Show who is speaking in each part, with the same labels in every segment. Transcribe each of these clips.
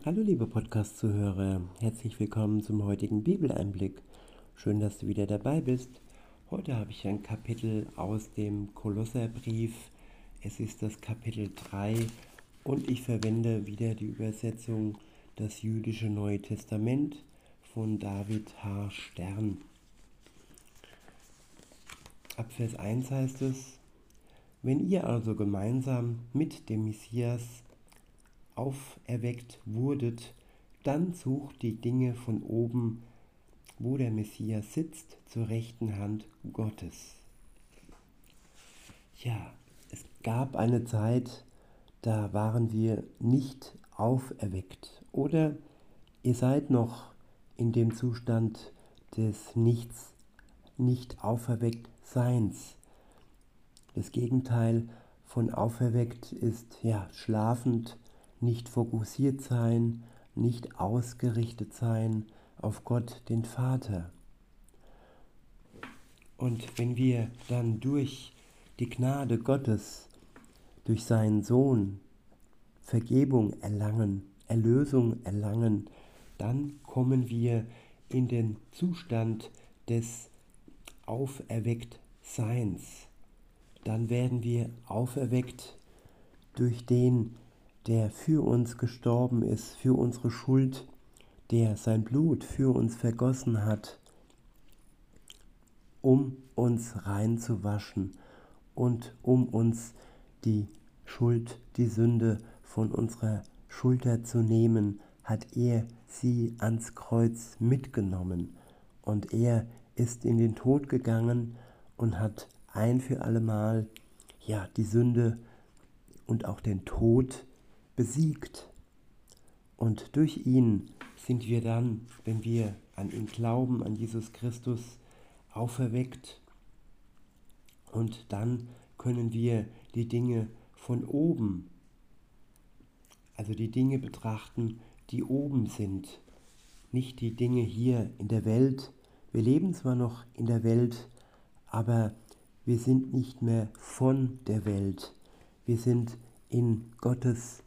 Speaker 1: Hallo liebe Podcast-Zuhörer, herzlich willkommen zum heutigen Bibeleinblick. Schön, dass du wieder dabei bist. Heute habe ich ein Kapitel aus dem Kolosserbrief. Es ist das Kapitel 3 und ich verwende wieder die Übersetzung Das jüdische Neue Testament von David H. Stern. Ab Vers 1 heißt es, wenn ihr also gemeinsam mit dem Messias auferweckt wurdet, dann sucht die Dinge von oben, wo der Messias sitzt, zur rechten Hand Gottes. Ja, es gab eine Zeit, da waren wir nicht auferweckt oder ihr seid noch in dem Zustand des Nichts, nicht auferweckt Seins. Das Gegenteil von auferweckt ist ja schlafend, nicht fokussiert sein, nicht ausgerichtet sein auf Gott, den Vater. Und wenn wir dann durch die Gnade Gottes, durch seinen Sohn Vergebung erlangen, Erlösung erlangen, dann kommen wir in den Zustand des Auferwecktseins. Dann werden wir auferweckt durch den, der für uns gestorben ist, für unsere Schuld, der sein Blut für uns vergossen hat, um uns reinzuwaschen und um uns die Schuld, die Sünde von unserer Schulter zu nehmen, hat er sie ans Kreuz mitgenommen. Und er ist in den Tod gegangen und hat ein für allemal ja die Sünde und auch den Tod besiegt. Und durch ihn sind wir dann, wenn wir an ihn glauben, an Jesus Christus, auferweckt. Und dann können wir die Dinge von oben, also die Dinge betrachten, die oben sind, nicht die Dinge hier in der Welt. Wir leben zwar noch in der Welt, aber wir sind nicht mehr von der Welt. Wir sind in Gottes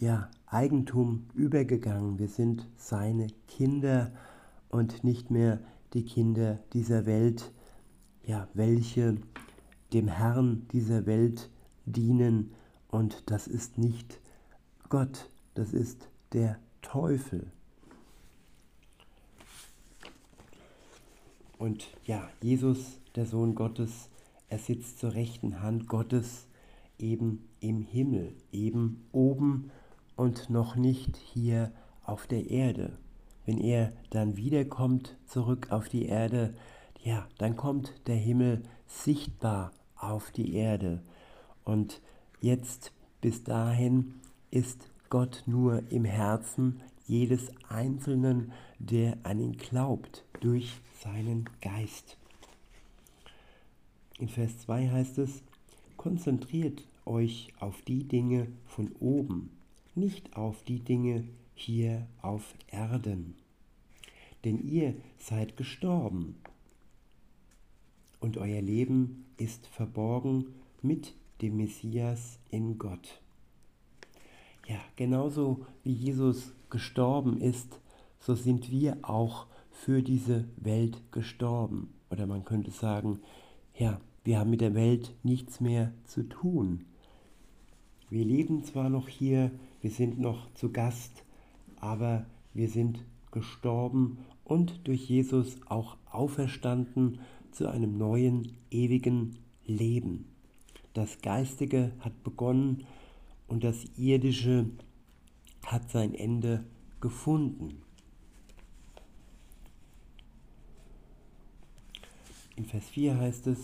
Speaker 1: ja, Eigentum übergegangen. Wir sind seine Kinder und nicht mehr die Kinder dieser Welt, ja, welche dem Herrn dieser Welt dienen. Und das ist nicht Gott, das ist der Teufel. Und ja, Jesus, der Sohn Gottes, er sitzt zur rechten Hand Gottes eben im Himmel, eben oben und noch nicht hier auf der Erde. Wenn er dann wiederkommt zurück auf die Erde, ja, dann kommt der Himmel sichtbar auf die Erde. Und jetzt bis dahin ist Gott nur im Herzen jedes Einzelnen, der an ihn glaubt, durch seinen Geist. In Vers 2 heißt es, konzentriert euch auf die Dinge von oben, nicht auf die Dinge hier auf Erden. Denn ihr seid gestorben und euer Leben ist verborgen mit dem Messias in Gott. Ja, genauso wie Jesus gestorben ist, so sind wir auch für diese Welt gestorben. Oder man könnte sagen, ja, wir haben mit der Welt nichts mehr zu tun. Wir leben zwar noch hier, wir sind noch zu Gast, aber wir sind gestorben und durch Jesus auch auferstanden zu einem neuen, ewigen Leben. Das Geistige hat begonnen und das Irdische hat sein Ende gefunden. In Vers 4 heißt es,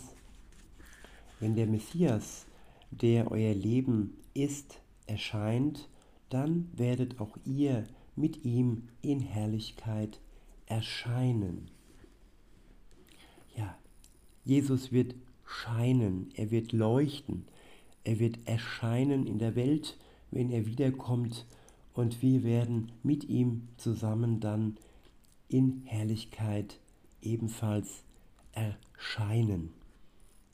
Speaker 1: wenn der Messias, der euer Leben ist, erscheint, dann werdet auch ihr mit ihm in Herrlichkeit erscheinen. Ja, Jesus wird scheinen, er wird leuchten, er wird erscheinen in der Welt, wenn er wiederkommt und wir werden mit ihm zusammen dann in Herrlichkeit ebenfalls erscheinen.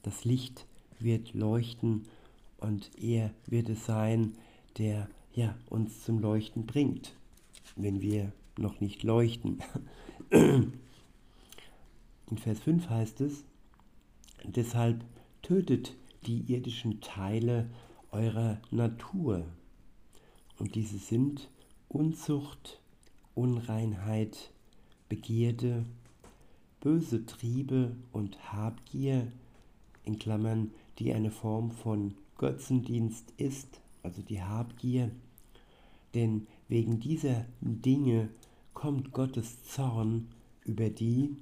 Speaker 1: Das Licht wird leuchten und er wird es sein, der ja, uns zum Leuchten bringt. wenn wir noch nicht leuchten. In Vers 5 heißt es, deshalb tötet die irdischen Teile eurer Natur. Und diese sind Unzucht, Unreinheit, Begierde, böse Triebe und Habgier, in Klammern, die eine Form von Götzendienst ist, also die Habgier. Denn wegen dieser Dinge kommt Gottes Zorn über die,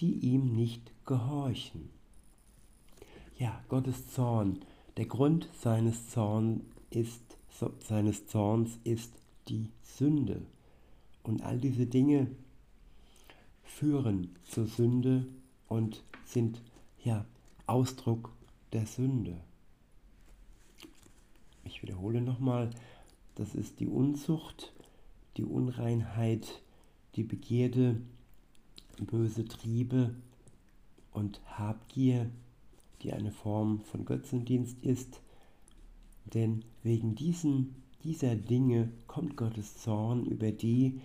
Speaker 1: die ihm nicht gehorchen. Ja, Gottes Zorn, der Grund seines, Zorn ist, seines Zorns ist die Sünde. Und all diese Dinge führen zur Sünde und sind ja Ausdruck der Sünde. Ich wiederhole nochmal, das ist die Unzucht, die Unreinheit, die Begierde, böse Triebe und Habgier, die eine Form von Götzendienst ist. Denn wegen diesen, dieser Dinge kommt Gottes Zorn über die,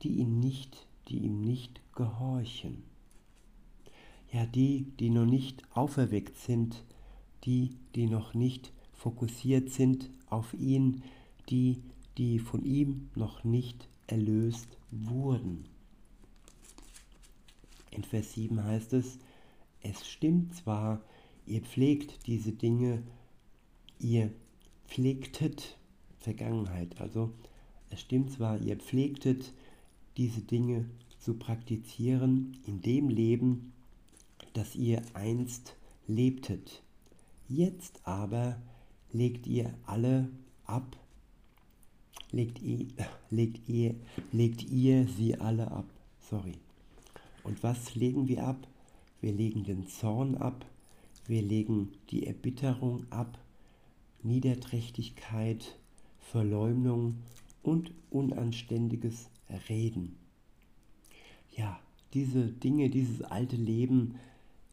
Speaker 1: die ihn nicht, die ihm nicht gehorchen. Ja, die, die noch nicht auferweckt sind, die, die noch nicht fokussiert sind auf ihn, die, die von ihm noch nicht erlöst wurden. In Vers 7 heißt es, es stimmt zwar, ihr pflegt diese Dinge, ihr pflegtet Vergangenheit, also es stimmt zwar, ihr pflegtet diese Dinge zu praktizieren in dem Leben, das ihr einst lebtet. Jetzt aber legt ihr alle ab, legt ihr, legt ihr, legt ihr sie alle ab. Sorry. Und was legen wir ab? Wir legen den Zorn ab, wir legen die Erbitterung ab, Niederträchtigkeit, Verleumdung und unanständiges Reden. Ja, diese Dinge, dieses alte Leben,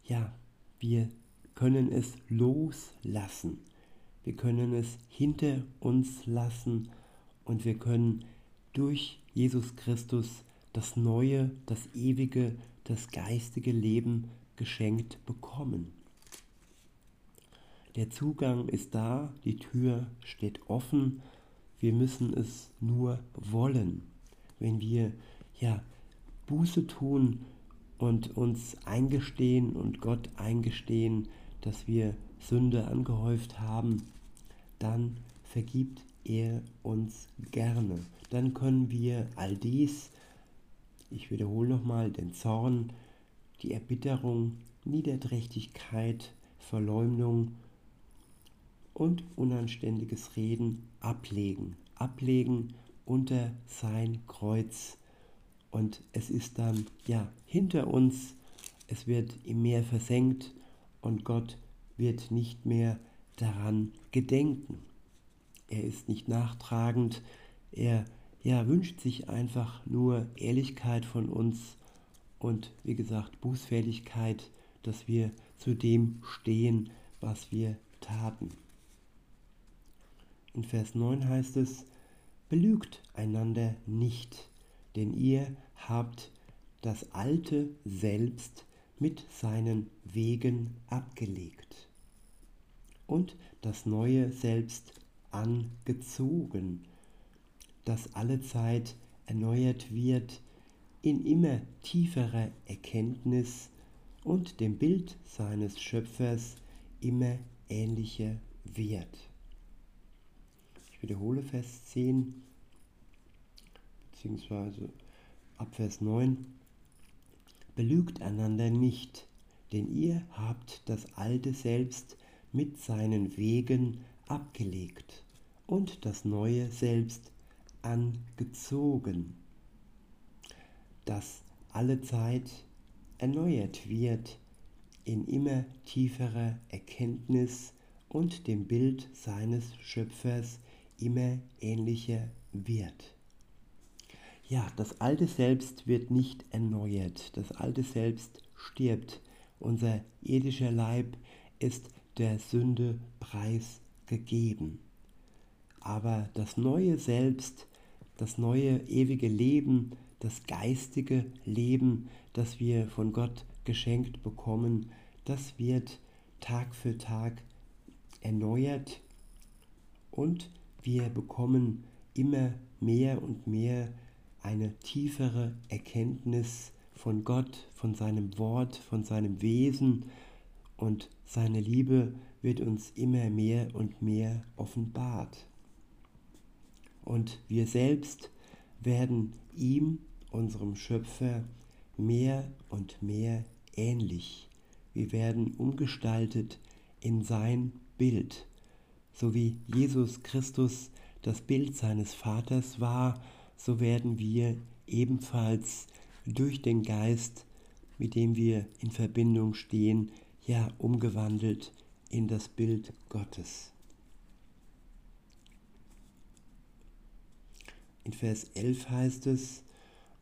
Speaker 1: ja, wir können es loslassen. Wir können es hinter uns lassen und wir können durch Jesus Christus das neue, das ewige, das geistige Leben geschenkt bekommen. Der Zugang ist da, die Tür steht offen, wir müssen es nur wollen. Wenn wir ja Buße tun und uns eingestehen und Gott eingestehen, dass wir Sünde angehäuft haben, dann vergibt er uns gerne. Dann können wir all dies ich wiederhole nochmal den Zorn, die Erbitterung, Niederträchtigkeit, Verleumdung und unanständiges Reden ablegen. Ablegen unter sein Kreuz. Und es ist dann ja hinter uns, es wird im Meer versenkt und Gott wird nicht mehr daran gedenken. Er ist nicht nachtragend, er ja, wünscht sich einfach nur Ehrlichkeit von uns und wie gesagt Bußfähigkeit, dass wir zu dem stehen, was wir taten. In Vers 9 heißt es, belügt einander nicht, denn ihr habt das alte Selbst mit seinen Wegen abgelegt und das neue Selbst angezogen das allezeit erneuert wird in immer tieferer Erkenntnis und dem Bild seines Schöpfers immer ähnlicher wird. Ich wiederhole Vers 10 beziehungsweise ab Vers 9. Belügt einander nicht, denn ihr habt das alte Selbst mit seinen Wegen abgelegt und das neue Selbst angezogen, das alle Zeit erneuert wird in immer tieferer Erkenntnis und dem Bild seines Schöpfers immer ähnlicher wird. Ja, das alte Selbst wird nicht erneuert, das alte Selbst stirbt, unser irdischer Leib ist der Sünde preisgegeben. Aber das neue Selbst das neue ewige Leben, das geistige Leben, das wir von Gott geschenkt bekommen, das wird Tag für Tag erneuert und wir bekommen immer mehr und mehr eine tiefere Erkenntnis von Gott, von seinem Wort, von seinem Wesen und seine Liebe wird uns immer mehr und mehr offenbart. Und wir selbst werden ihm, unserem Schöpfer, mehr und mehr ähnlich. Wir werden umgestaltet in sein Bild, so wie Jesus Christus das Bild seines Vaters war, so werden wir ebenfalls durch den Geist, mit dem wir in Verbindung stehen, ja umgewandelt in das Bild Gottes. In Vers 11 heißt es,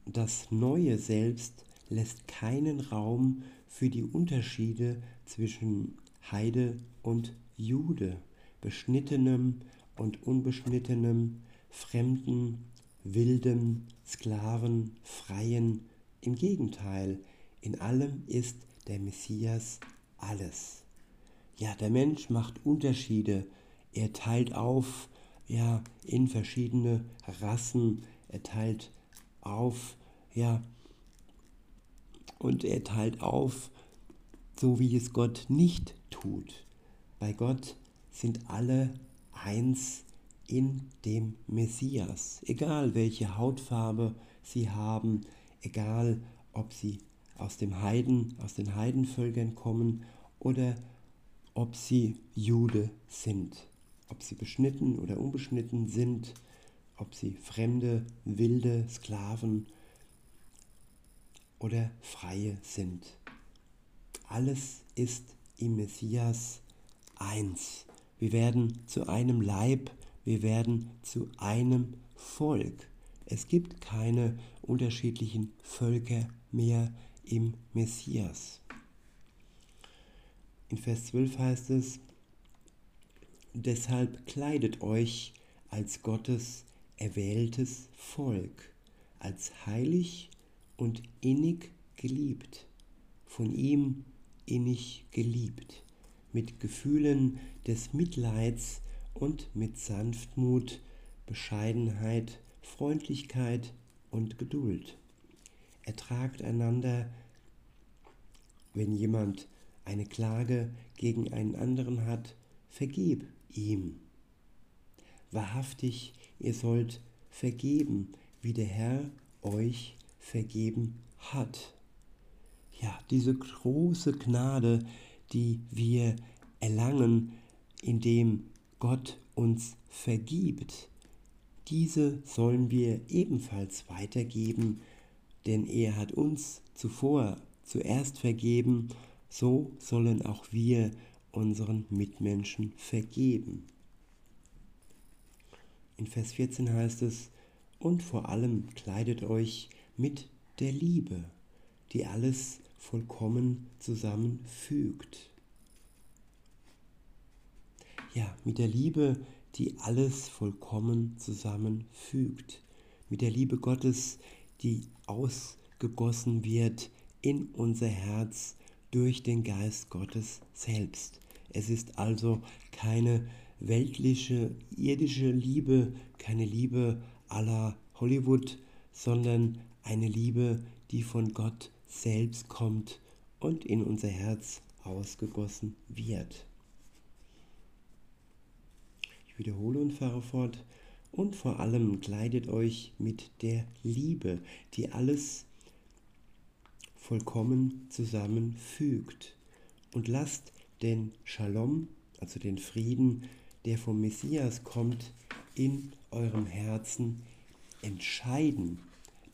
Speaker 1: das neue Selbst lässt keinen Raum für die Unterschiede zwischen Heide und Jude, beschnittenem und unbeschnittenem, Fremden, Wildem, Sklaven, Freien. Im Gegenteil, in allem ist der Messias alles. Ja, der Mensch macht Unterschiede. Er teilt auf, ja, in verschiedene Rassen. Er teilt auf, ja, und er teilt auf, so wie es Gott nicht tut. Bei Gott sind alle eins in dem Messias, egal welche Hautfarbe sie haben, egal ob sie aus dem Heiden, aus den Heidenvölkern kommen oder ob sie Jude sind, ob sie beschnitten oder unbeschnitten sind, ob sie Fremde, Wilde, Sklaven oder Freie sind. Alles ist im Messias eins. Wir werden zu einem Leib, wir werden zu einem Volk. Es gibt keine unterschiedlichen Völker mehr im Messias. In Vers 12 heißt es, deshalb kleidet euch als Gottes erwähltes Volk, als heilig und innig geliebt, von ihm innig geliebt, mit Gefühlen des Mitleids und mit Sanftmut, Bescheidenheit, Freundlichkeit und Geduld. Ertragt einander, wenn jemand eine Klage gegen einen anderen hat, vergib ihm. Wahrhaftig, ihr sollt vergeben, wie der Herr euch vergeben hat. Ja, diese große Gnade, die wir erlangen, indem Gott uns vergibt, diese sollen wir ebenfalls weitergeben, denn er hat uns zuvor zuerst vergeben, so sollen auch wir unseren Mitmenschen vergeben. In Vers 14 heißt es, und vor allem kleidet euch mit der Liebe, die alles vollkommen zusammenfügt. Ja, mit der Liebe, die alles vollkommen zusammenfügt. Mit der Liebe Gottes, die ausgegossen wird in unser Herz durch den Geist Gottes selbst. Es ist also keine weltliche, irdische Liebe, keine Liebe aller Hollywood, sondern eine Liebe, die von Gott selbst kommt und in unser Herz ausgegossen wird. Ich wiederhole und fahre fort. Und vor allem kleidet euch mit der Liebe, die alles vollkommen zusammenfügt. Und lasst den Shalom, also den Frieden, der vom Messias kommt, in eurem Herzen entscheiden.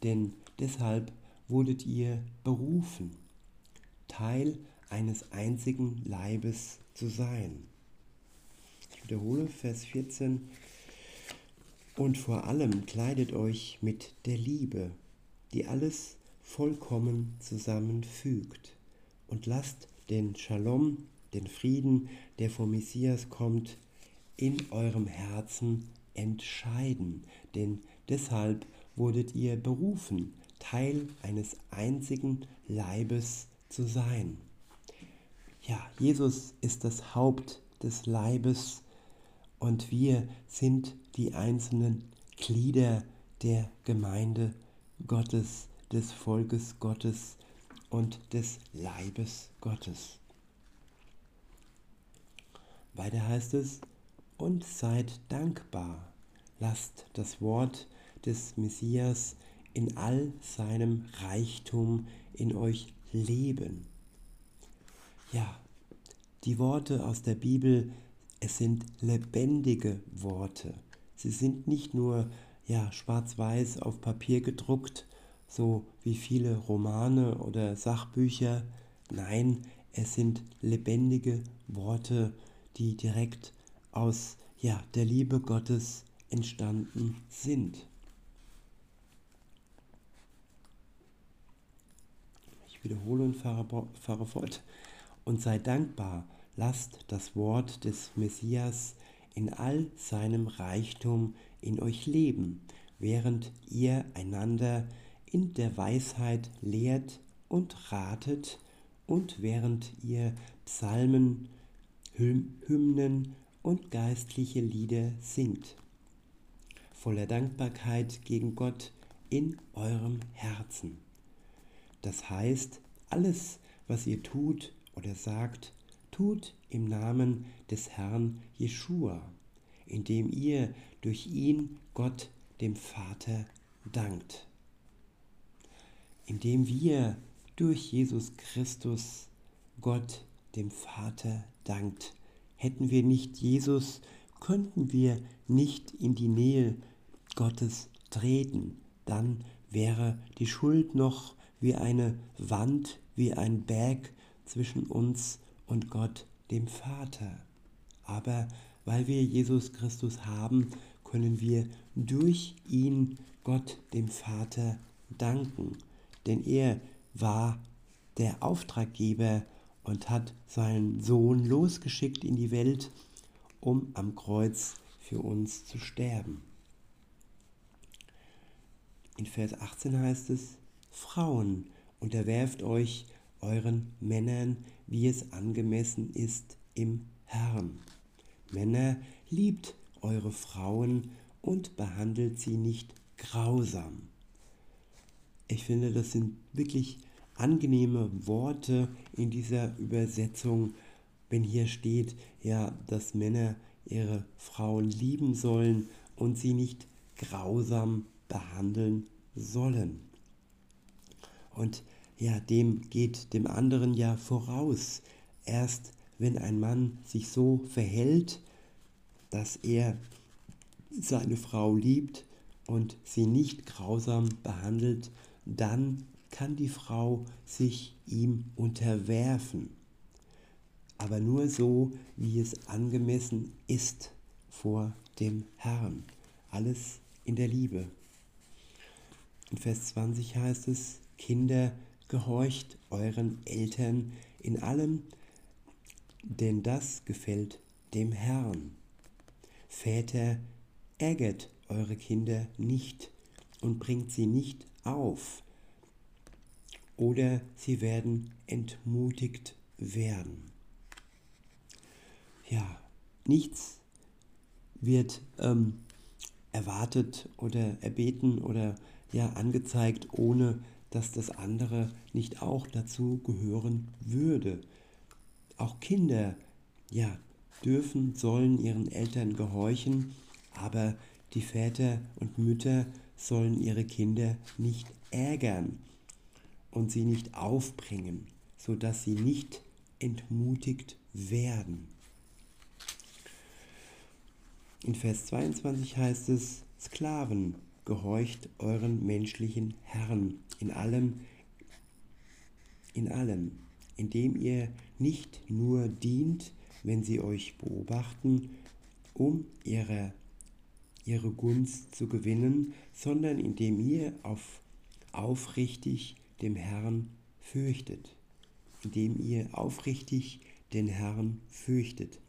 Speaker 1: Denn deshalb wurdet ihr berufen, Teil eines einzigen Leibes zu sein. Ich wiederhole Vers 14. Und vor allem kleidet euch mit der Liebe, die alles vollkommen zusammenfügt. Und lasst den Shalom, den Frieden, der vom Messias kommt, in eurem Herzen entscheiden. Denn Deshalb wurdet ihr berufen, Teil eines einzigen Leibes zu sein. Ja, Jesus ist das Haupt des Leibes und wir sind die einzelnen Glieder der Gemeinde Gottes, des Volkes Gottes und des Leibes Gottes. Weiter heißt es, und seid dankbar, lasst das Wort des Messias in all seinem Reichtum in euch leben. Ja, die Worte aus der Bibel, es sind lebendige Worte. Sie sind nicht nur ja, schwarz-weiß auf Papier gedruckt, so wie viele Romane oder Sachbücher. Nein, es sind lebendige Worte, die direkt aus ja, der Liebe Gottes entstanden sind. Ich wiederhole und fahre, fahre fort. Und sei dankbar, lasst das Wort des Messias in all seinem Reichtum in euch leben, während ihr einander in der Weisheit lehrt und ratet und während ihr Psalmen, Hymnen und geistliche Lieder singt, voller Dankbarkeit gegen Gott in eurem Herzen. Das heißt, alles, was ihr tut oder sagt, tut im Namen des Herrn Jeschua, indem ihr durch ihn Gott dem Vater dankt. Indem wir durch Jesus Christus Gott dem Vater dankt. Hätten wir nicht Jesus, könnten wir nicht in die Nähe Gottes treten. Dann wäre die Schuld noch wie eine Wand, wie ein Berg zwischen uns und Gott, dem Vater. Aber weil wir Jesus Christus haben, können wir durch ihn Gott, dem Vater, danken. Denn er war der Auftraggeber und hat seinen Sohn losgeschickt in die Welt, um am Kreuz für uns zu sterben. In Vers 18 heißt es, Frauen, unterwerft euch euren Männern, wie es angemessen ist im Herrn. Männer, liebt eure Frauen und behandelt sie nicht grausam. Ich finde, das sind wirklich angenehme Worte in dieser Übersetzung, wenn hier steht, ja, dass Männer ihre Frauen lieben sollen und sie nicht grausam behandeln sollen. Und ja, dem geht dem anderen ja voraus. Erst wenn ein Mann sich so verhält, dass er seine Frau liebt und sie nicht grausam behandelt, dann kann die Frau sich ihm unterwerfen. Aber nur so, wie es angemessen ist vor dem Herrn. Alles in der Liebe. In Vers 20 heißt es, Kinder, gehorcht euren Eltern in allem, denn das gefällt dem Herrn. Väter, ärgert eure Kinder nicht und bringt sie nicht auf, oder sie werden entmutigt werden. Ja, nichts wird ähm, erwartet oder erbeten oder ja angezeigt, ohne dass das andere nicht auch dazu gehören würde. Auch Kinder, ja, dürfen, sollen ihren Eltern gehorchen, aber die Väter und Mütter sollen ihre Kinder nicht ärgern und sie nicht aufbringen, sodass sie nicht entmutigt werden. In Vers 22 heißt es, Sklaven, gehorcht euren menschlichen Herrn in allem, in allem, indem ihr nicht nur dient, wenn sie euch beobachten, um ihre, ihre Gunst zu gewinnen, sondern indem ihr auf, aufrichtig dem Herrn fürchtet, indem ihr aufrichtig den Herrn fürchtet.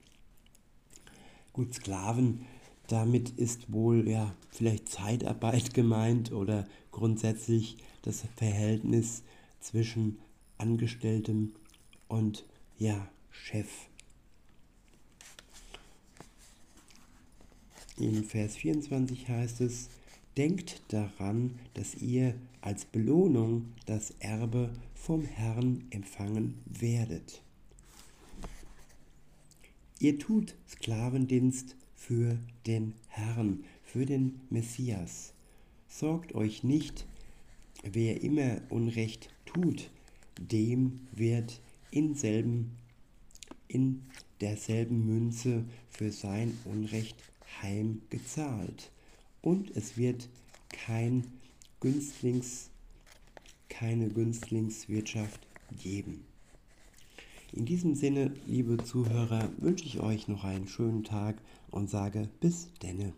Speaker 1: Gut, Sklaven, damit ist wohl ja vielleicht Zeitarbeit gemeint oder grundsätzlich das Verhältnis zwischen Angestelltem und ja, Chef. In Vers 24 heißt es, Denkt daran, dass ihr als Belohnung das Erbe vom Herrn empfangen werdet. Ihr tut Sklavendienst für den Herrn, für den Messias. Sorgt euch nicht, wer immer Unrecht tut, dem wird in, selben, in derselben Münze für sein Unrecht heimgezahlt. Und es wird kein Günstlings, keine Günstlingswirtschaft geben. In diesem Sinne, liebe Zuhörer, wünsche ich euch noch einen schönen Tag und sage bis denne.